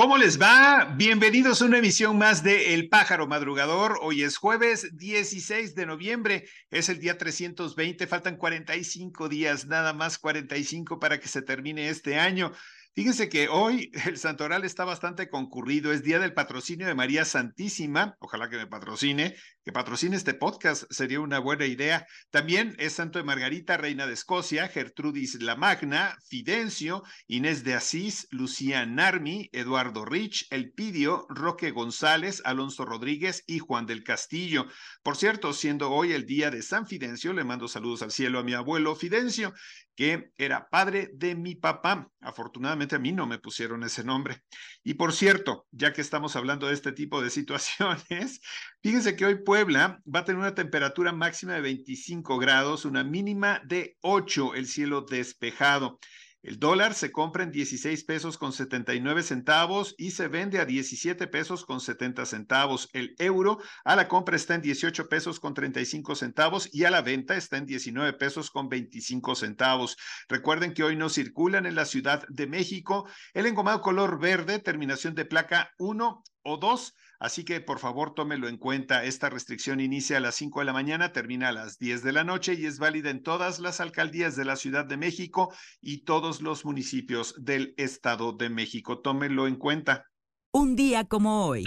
¿Cómo les va? Bienvenidos a una emisión más de El Pájaro Madrugador. Hoy es jueves 16 de noviembre, es el día 320, faltan 45 días, nada más 45 para que se termine este año. Fíjense que hoy el santoral está bastante concurrido, es día del patrocinio de María Santísima, ojalá que me patrocine, que patrocine este podcast, sería una buena idea. También es santo de Margarita, reina de Escocia, Gertrudis la Magna, Fidencio, Inés de Asís, Lucía Narmi, Eduardo Rich, Elpidio, Roque González, Alonso Rodríguez y Juan del Castillo. Por cierto, siendo hoy el día de San Fidencio, le mando saludos al cielo a mi abuelo Fidencio que era padre de mi papá. Afortunadamente a mí no me pusieron ese nombre. Y por cierto, ya que estamos hablando de este tipo de situaciones, fíjense que hoy Puebla va a tener una temperatura máxima de 25 grados, una mínima de 8, el cielo despejado. El dólar se compra en 16 pesos con 79 centavos y se vende a 17 pesos con 70 centavos. El euro a la compra está en 18 pesos con 35 centavos y a la venta está en 19 pesos con 25 centavos. Recuerden que hoy no circulan en la Ciudad de México el engomado color verde, terminación de placa 1 o 2 Así que por favor tómelo en cuenta. Esta restricción inicia a las 5 de la mañana, termina a las 10 de la noche y es válida en todas las alcaldías de la Ciudad de México y todos los municipios del Estado de México. Tómelo en cuenta. Un día como hoy.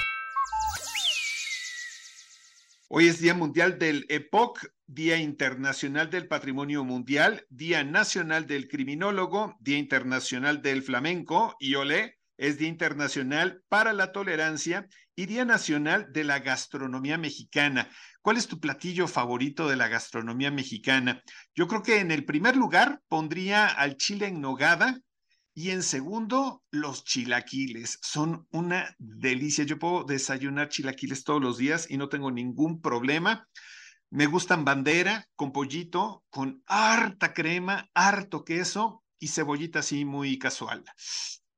Hoy es Día Mundial del EPOC, Día Internacional del Patrimonio Mundial, Día Nacional del Criminólogo, Día Internacional del Flamenco y OLE es Día Internacional para la Tolerancia y Día Nacional de la Gastronomía Mexicana. ¿Cuál es tu platillo favorito de la gastronomía mexicana? Yo creo que en el primer lugar pondría al chile en nogada y en segundo los chilaquiles. Son una delicia. Yo puedo desayunar chilaquiles todos los días y no tengo ningún problema. Me gustan bandera con pollito, con harta crema, harto queso y cebollita así muy casual.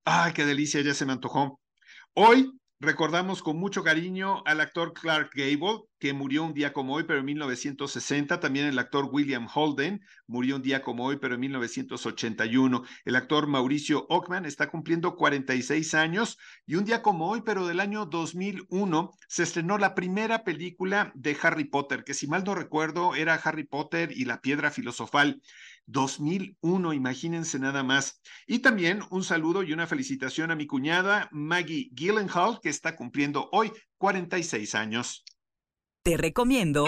Ay, qué delicia, ya se me antojó. Hoy recordamos con mucho cariño al actor Clark Gable, que murió un día como hoy, pero en 1960. También el actor William Holden murió un día como hoy, pero en 1981. El actor Mauricio Ockman está cumpliendo 46 años y un día como hoy, pero del año 2001, se estrenó la primera película de Harry Potter, que si mal no recuerdo era Harry Potter y la piedra filosofal. 2001, imagínense nada más. Y también un saludo y una felicitación a mi cuñada Maggie Gyllenhaal, que está cumpliendo hoy 46 años. Te recomiendo.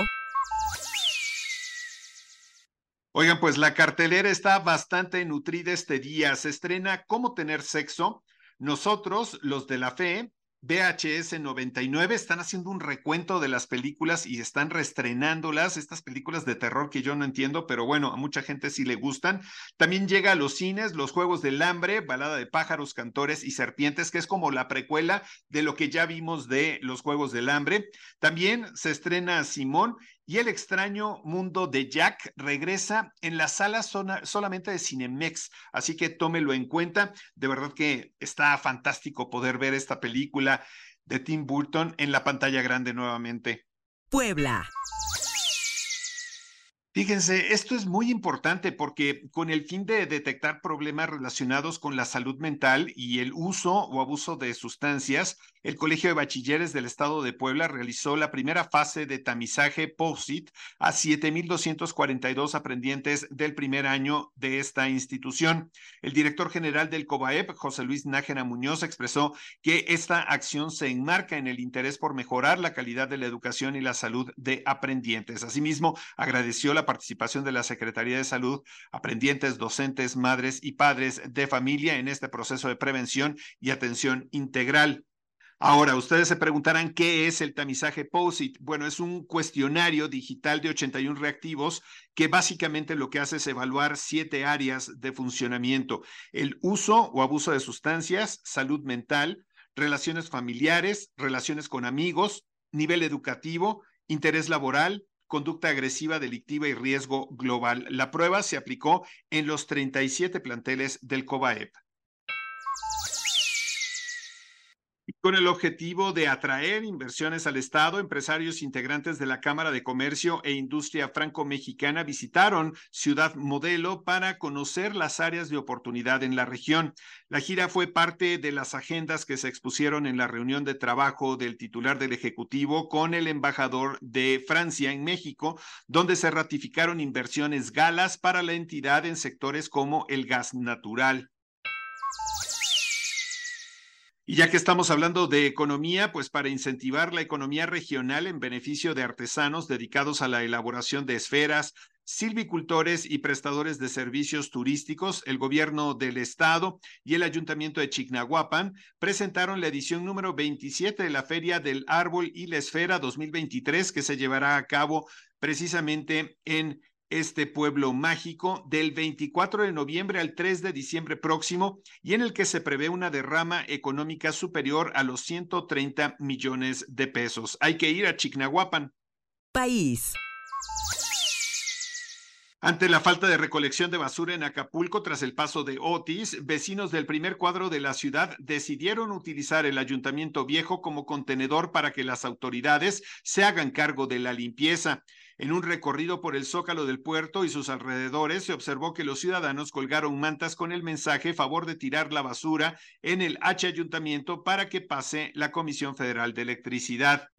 Oigan, pues la cartelera está bastante nutrida este día. Se estrena Cómo tener sexo. Nosotros, los de la fe, VHS 99 están haciendo un recuento de las películas y están reestrenándolas, estas películas de terror que yo no entiendo, pero bueno, a mucha gente sí le gustan. También llega a los cines Los Juegos del Hambre, Balada de Pájaros, Cantores y Serpientes, que es como la precuela de lo que ya vimos de Los Juegos del Hambre. También se estrena Simón y El extraño mundo de Jack regresa en la sala solamente de Cinemex, así que tómelo en cuenta. De verdad que está fantástico poder ver esta película de Tim Burton en la pantalla grande nuevamente. Puebla. Fíjense, esto es muy importante porque con el fin de detectar problemas relacionados con la salud mental y el uso o abuso de sustancias, el Colegio de Bachilleres del Estado de Puebla realizó la primera fase de tamizaje POSIT a 7.242 aprendientes del primer año de esta institución. El director general del COBAEP, José Luis Nájera Muñoz, expresó que esta acción se enmarca en el interés por mejorar la calidad de la educación y la salud de aprendientes. Asimismo, agradeció la participación de la Secretaría de Salud, aprendientes, docentes, madres y padres de familia en este proceso de prevención y atención integral. Ahora, ustedes se preguntarán qué es el tamizaje POSIT. Bueno, es un cuestionario digital de 81 reactivos que básicamente lo que hace es evaluar siete áreas de funcionamiento. El uso o abuso de sustancias, salud mental, relaciones familiares, relaciones con amigos, nivel educativo, interés laboral, conducta agresiva delictiva y riesgo global. La prueba se aplicó en los 37 planteles del COBAEP. Con el objetivo de atraer inversiones al Estado, empresarios integrantes de la Cámara de Comercio e Industria Franco-Mexicana visitaron Ciudad Modelo para conocer las áreas de oportunidad en la región. La gira fue parte de las agendas que se expusieron en la reunión de trabajo del titular del Ejecutivo con el embajador de Francia en México, donde se ratificaron inversiones galas para la entidad en sectores como el gas natural. Y ya que estamos hablando de economía, pues para incentivar la economía regional en beneficio de artesanos dedicados a la elaboración de esferas, silvicultores y prestadores de servicios turísticos, el gobierno del estado y el ayuntamiento de Chignahuapan presentaron la edición número 27 de la Feria del Árbol y la Esfera 2023 que se llevará a cabo precisamente en este pueblo mágico del 24 de noviembre al 3 de diciembre próximo y en el que se prevé una derrama económica superior a los 130 millones de pesos. Hay que ir a Chignahuapan. País. Ante la falta de recolección de basura en Acapulco tras el paso de Otis, vecinos del primer cuadro de la ciudad decidieron utilizar el ayuntamiento viejo como contenedor para que las autoridades se hagan cargo de la limpieza. En un recorrido por el zócalo del puerto y sus alrededores se observó que los ciudadanos colgaron mantas con el mensaje favor de tirar la basura en el H ayuntamiento para que pase la Comisión Federal de Electricidad.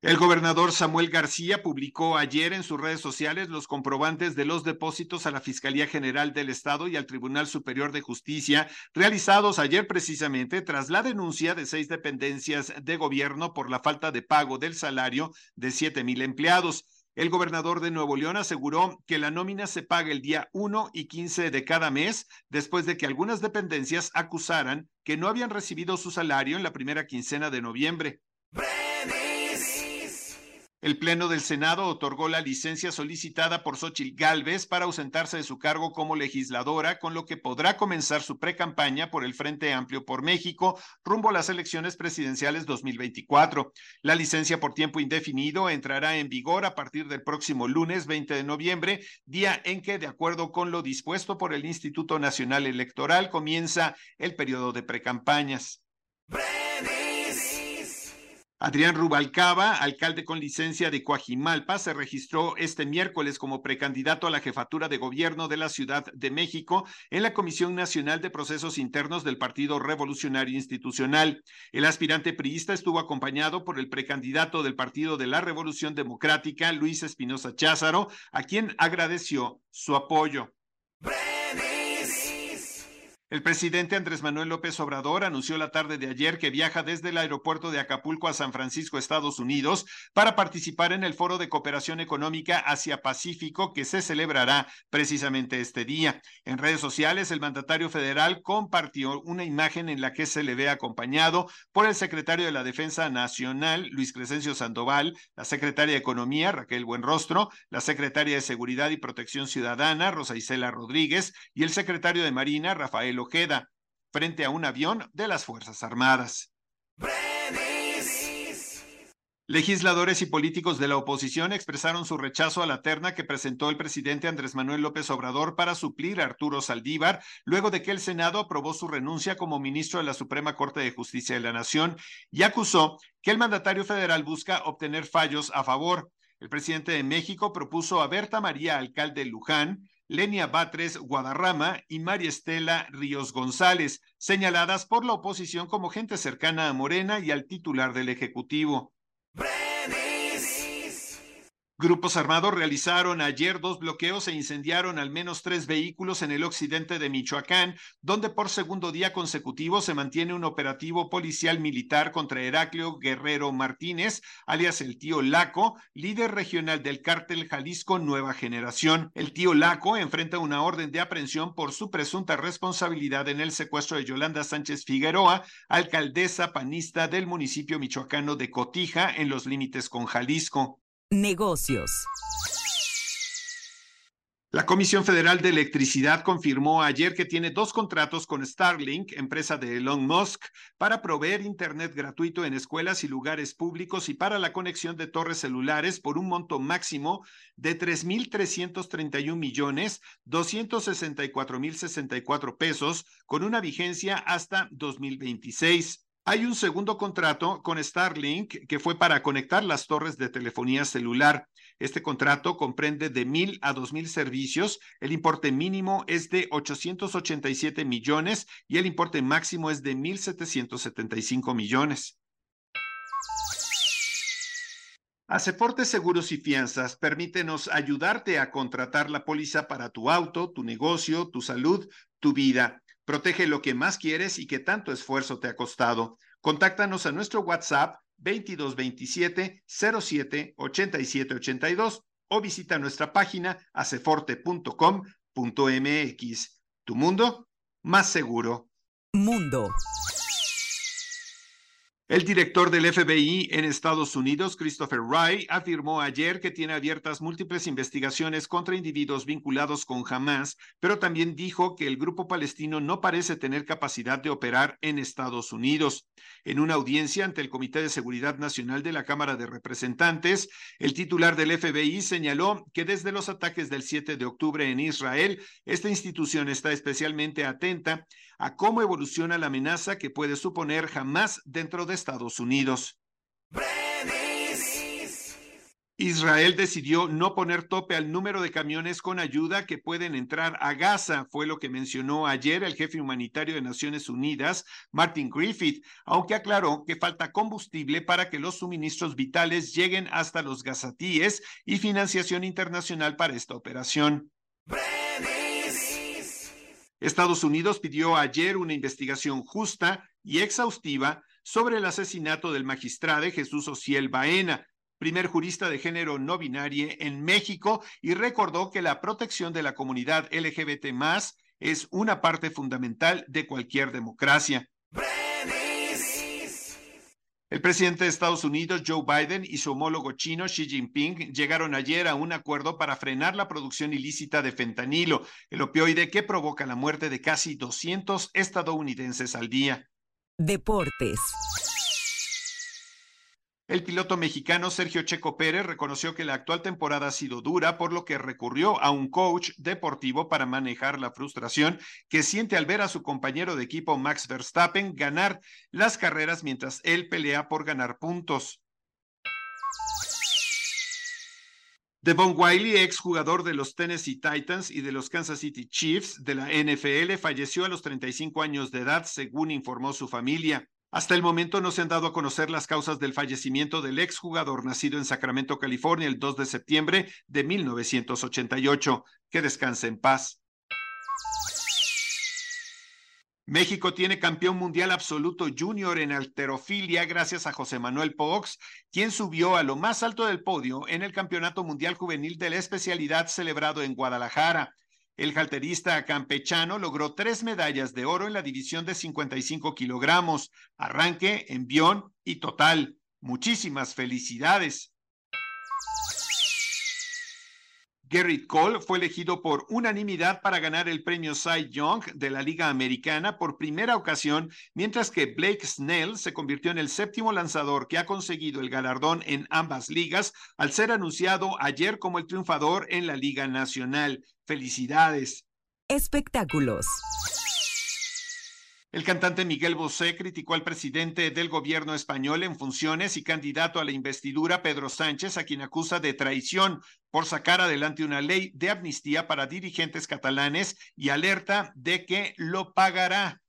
El gobernador Samuel García publicó ayer en sus redes sociales los comprobantes de los depósitos a la Fiscalía General del Estado y al Tribunal Superior de Justicia realizados ayer precisamente tras la denuncia de seis dependencias de gobierno por la falta de pago del salario de siete mil empleados. El gobernador de Nuevo León aseguró que la nómina se paga el día 1 y 15 de cada mes, después de que algunas dependencias acusaran que no habían recibido su salario en la primera quincena de noviembre. El Pleno del Senado otorgó la licencia solicitada por Xochitl Gálvez para ausentarse de su cargo como legisladora, con lo que podrá comenzar su precampaña por el Frente Amplio por México rumbo a las elecciones presidenciales 2024. La licencia por tiempo indefinido entrará en vigor a partir del próximo lunes 20 de noviembre, día en que, de acuerdo con lo dispuesto por el Instituto Nacional Electoral, comienza el periodo de precampañas. Adrián Rubalcaba, alcalde con licencia de Coajimalpa, se registró este miércoles como precandidato a la jefatura de gobierno de la Ciudad de México en la Comisión Nacional de Procesos Internos del Partido Revolucionario Institucional. El aspirante priista estuvo acompañado por el precandidato del Partido de la Revolución Democrática, Luis Espinosa Cházaro, a quien agradeció su apoyo. El presidente Andrés Manuel López Obrador anunció la tarde de ayer que viaja desde el aeropuerto de Acapulco a San Francisco, Estados Unidos, para participar en el Foro de Cooperación Económica Asia-Pacífico que se celebrará precisamente este día. En redes sociales, el mandatario federal compartió una imagen en la que se le ve acompañado por el secretario de la Defensa Nacional, Luis Crescencio Sandoval, la secretaria de Economía, Raquel Buenrostro, la secretaria de Seguridad y Protección Ciudadana, Rosa Isela Rodríguez, y el secretario de Marina, Rafael Ojeda frente a un avión de las Fuerzas Armadas. Legisladores y políticos de la oposición expresaron su rechazo a la terna que presentó el presidente Andrés Manuel López Obrador para suplir a Arturo Saldívar, luego de que el Senado aprobó su renuncia como ministro de la Suprema Corte de Justicia de la Nación y acusó que el mandatario federal busca obtener fallos a favor. El presidente de México propuso a Berta María, alcalde Luján, Lenia Batres Guadarrama y María Estela Ríos González, señaladas por la oposición como gente cercana a Morena y al titular del Ejecutivo. Grupos armados realizaron ayer dos bloqueos e incendiaron al menos tres vehículos en el occidente de Michoacán, donde por segundo día consecutivo se mantiene un operativo policial militar contra Heraclio Guerrero Martínez, alias el tío Laco, líder regional del cártel Jalisco Nueva Generación. El tío Laco enfrenta una orden de aprehensión por su presunta responsabilidad en el secuestro de Yolanda Sánchez Figueroa, alcaldesa panista del municipio michoacano de Cotija, en los límites con Jalisco. Negocios. La Comisión Federal de Electricidad confirmó ayer que tiene dos contratos con Starlink, empresa de Elon Musk, para proveer Internet gratuito en escuelas y lugares públicos y para la conexión de torres celulares por un monto máximo de 3.331 millones 264 mil 64 pesos, con una vigencia hasta 2026. Hay un segundo contrato con Starlink que fue para conectar las torres de telefonía celular. Este contrato comprende de mil a dos mil servicios. El importe mínimo es de 887 millones y el importe máximo es de 1.775 millones. Aceporte Seguros y Fianzas, permítenos ayudarte a contratar la póliza para tu auto, tu negocio, tu salud, tu vida. Protege lo que más quieres y que tanto esfuerzo te ha costado. Contáctanos a nuestro WhatsApp 2227 07 87 82 o visita nuestra página aceforte.com.mx. Tu mundo más seguro. Mundo. El director del FBI en Estados Unidos, Christopher Wray, afirmó ayer que tiene abiertas múltiples investigaciones contra individuos vinculados con Hamas, pero también dijo que el grupo palestino no parece tener capacidad de operar en Estados Unidos. En una audiencia ante el Comité de Seguridad Nacional de la Cámara de Representantes, el titular del FBI señaló que desde los ataques del 7 de octubre en Israel, esta institución está especialmente atenta a cómo evoluciona la amenaza que puede suponer Hamas dentro de Estados Unidos. Israel decidió no poner tope al número de camiones con ayuda que pueden entrar a Gaza, fue lo que mencionó ayer el jefe humanitario de Naciones Unidas, Martin Griffith, aunque aclaró que falta combustible para que los suministros vitales lleguen hasta los gazatíes y financiación internacional para esta operación. Estados Unidos pidió ayer una investigación justa y exhaustiva sobre el asesinato del magistrado Jesús Ociel Baena, primer jurista de género no binario en México, y recordó que la protección de la comunidad LGBT es una parte fundamental de cualquier democracia. El presidente de Estados Unidos, Joe Biden, y su homólogo chino, Xi Jinping, llegaron ayer a un acuerdo para frenar la producción ilícita de fentanilo, el opioide que provoca la muerte de casi 200 estadounidenses al día. Deportes. El piloto mexicano Sergio Checo Pérez reconoció que la actual temporada ha sido dura, por lo que recurrió a un coach deportivo para manejar la frustración que siente al ver a su compañero de equipo Max Verstappen ganar las carreras mientras él pelea por ganar puntos. Devon Wiley, ex jugador de los Tennessee Titans y de los Kansas City Chiefs de la NFL, falleció a los 35 años de edad, según informó su familia. Hasta el momento no se han dado a conocer las causas del fallecimiento del exjugador nacido en Sacramento, California, el 2 de septiembre de 1988. Que descanse en paz. México tiene campeón mundial absoluto junior en alterofilia gracias a José Manuel Pox, quien subió a lo más alto del podio en el Campeonato Mundial Juvenil de la especialidad celebrado en Guadalajara. El halterista campechano logró tres medallas de oro en la división de 55 kilogramos, arranque, envión y total. Muchísimas felicidades. Garrett Cole fue elegido por unanimidad para ganar el premio Cy Young de la Liga Americana por primera ocasión, mientras que Blake Snell se convirtió en el séptimo lanzador que ha conseguido el galardón en ambas ligas al ser anunciado ayer como el triunfador en la Liga Nacional. Felicidades. Espectáculos. El cantante Miguel Bosé criticó al presidente del gobierno español en funciones y candidato a la investidura Pedro Sánchez, a quien acusa de traición por sacar adelante una ley de amnistía para dirigentes catalanes y alerta de que lo pagará.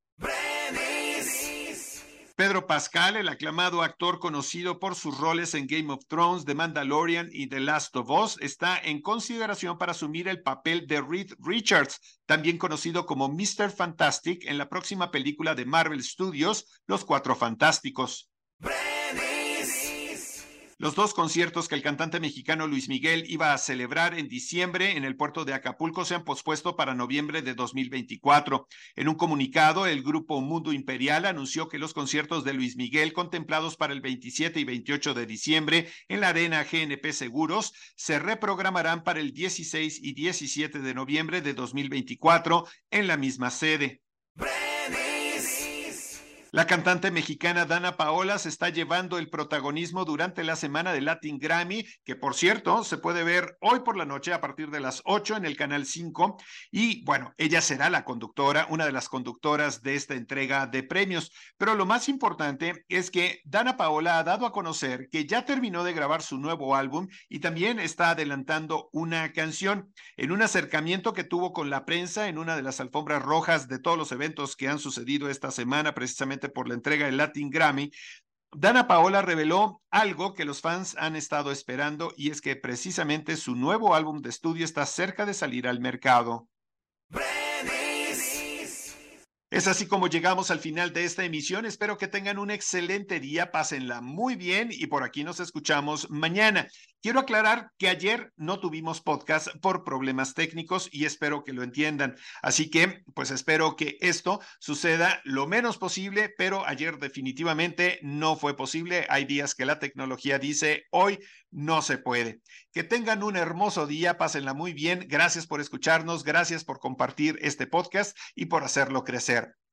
Pedro Pascal, el aclamado actor conocido por sus roles en Game of Thrones, The Mandalorian y The Last of Us, está en consideración para asumir el papel de Reed Richards, también conocido como Mr. Fantastic, en la próxima película de Marvel Studios, Los Cuatro Fantásticos. Los dos conciertos que el cantante mexicano Luis Miguel iba a celebrar en diciembre en el puerto de Acapulco se han pospuesto para noviembre de 2024. En un comunicado, el grupo Mundo Imperial anunció que los conciertos de Luis Miguel contemplados para el 27 y 28 de diciembre en la Arena GNP Seguros se reprogramarán para el 16 y 17 de noviembre de 2024 en la misma sede. La cantante mexicana Dana Paola se está llevando el protagonismo durante la semana de Latin Grammy, que por cierto se puede ver hoy por la noche a partir de las 8 en el canal 5. Y bueno, ella será la conductora, una de las conductoras de esta entrega de premios. Pero lo más importante es que Dana Paola ha dado a conocer que ya terminó de grabar su nuevo álbum y también está adelantando una canción. En un acercamiento que tuvo con la prensa en una de las alfombras rojas de todos los eventos que han sucedido esta semana, precisamente por la entrega del Latin Grammy, Dana Paola reveló algo que los fans han estado esperando y es que precisamente su nuevo álbum de estudio está cerca de salir al mercado. Es así como llegamos al final de esta emisión. Espero que tengan un excelente día, pásenla muy bien y por aquí nos escuchamos mañana. Quiero aclarar que ayer no tuvimos podcast por problemas técnicos y espero que lo entiendan. Así que, pues espero que esto suceda lo menos posible, pero ayer definitivamente no fue posible. Hay días que la tecnología dice, hoy no se puede. Que tengan un hermoso día, pásenla muy bien. Gracias por escucharnos, gracias por compartir este podcast y por hacerlo crecer.